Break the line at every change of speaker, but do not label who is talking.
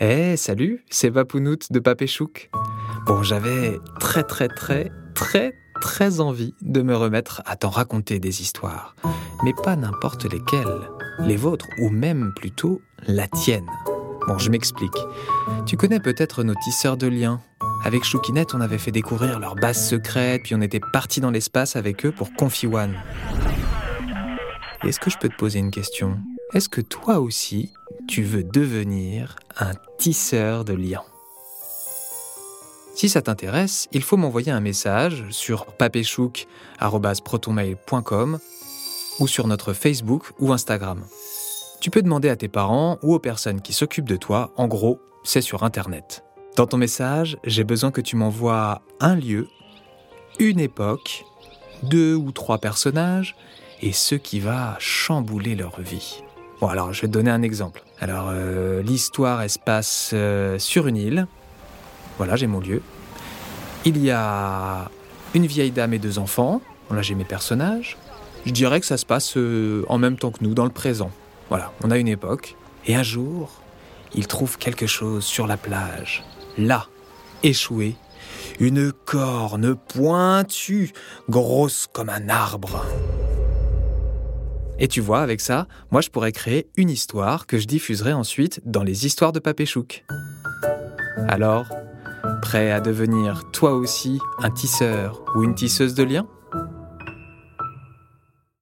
Eh, salut, c'est Vapounout de Papéchouk. Bon, j'avais très très très très très envie de me remettre à t'en raconter des histoires, mais pas n'importe lesquelles, les vôtres ou même plutôt la tienne. Bon, je m'explique. Tu connais peut-être nos tisseurs de liens. Avec Choukinette, on avait fait découvrir leur base secrète, puis on était parti dans l'espace avec eux pour Confi One. Est-ce que je peux te poser une question? Est-ce que toi aussi, tu veux devenir un tisseur de liens Si ça t'intéresse, il faut m'envoyer un message sur papéchouk.protonmail.com ou sur notre Facebook ou Instagram. Tu peux demander à tes parents ou aux personnes qui s'occupent de toi, en gros, c'est sur Internet. Dans ton message, j'ai besoin que tu m'envoies un lieu, une époque, deux ou trois personnages et ce qui va chambouler leur vie. Bon, alors je vais te donner un exemple. Alors, euh, l'histoire, elle se passe euh, sur une île. Voilà, j'ai mon lieu. Il y a une vieille dame et deux enfants. Là, j'ai mes personnages. Je dirais que ça se passe euh, en même temps que nous, dans le présent. Voilà, on a une époque. Et un jour, ils trouvent quelque chose sur la plage. Là, échoué, une corne pointue, grosse comme un arbre. Et tu vois, avec ça, moi je pourrais créer une histoire que je diffuserai ensuite dans les histoires de Papéchouk. Alors, prêt à devenir toi aussi un tisseur ou une tisseuse de liens?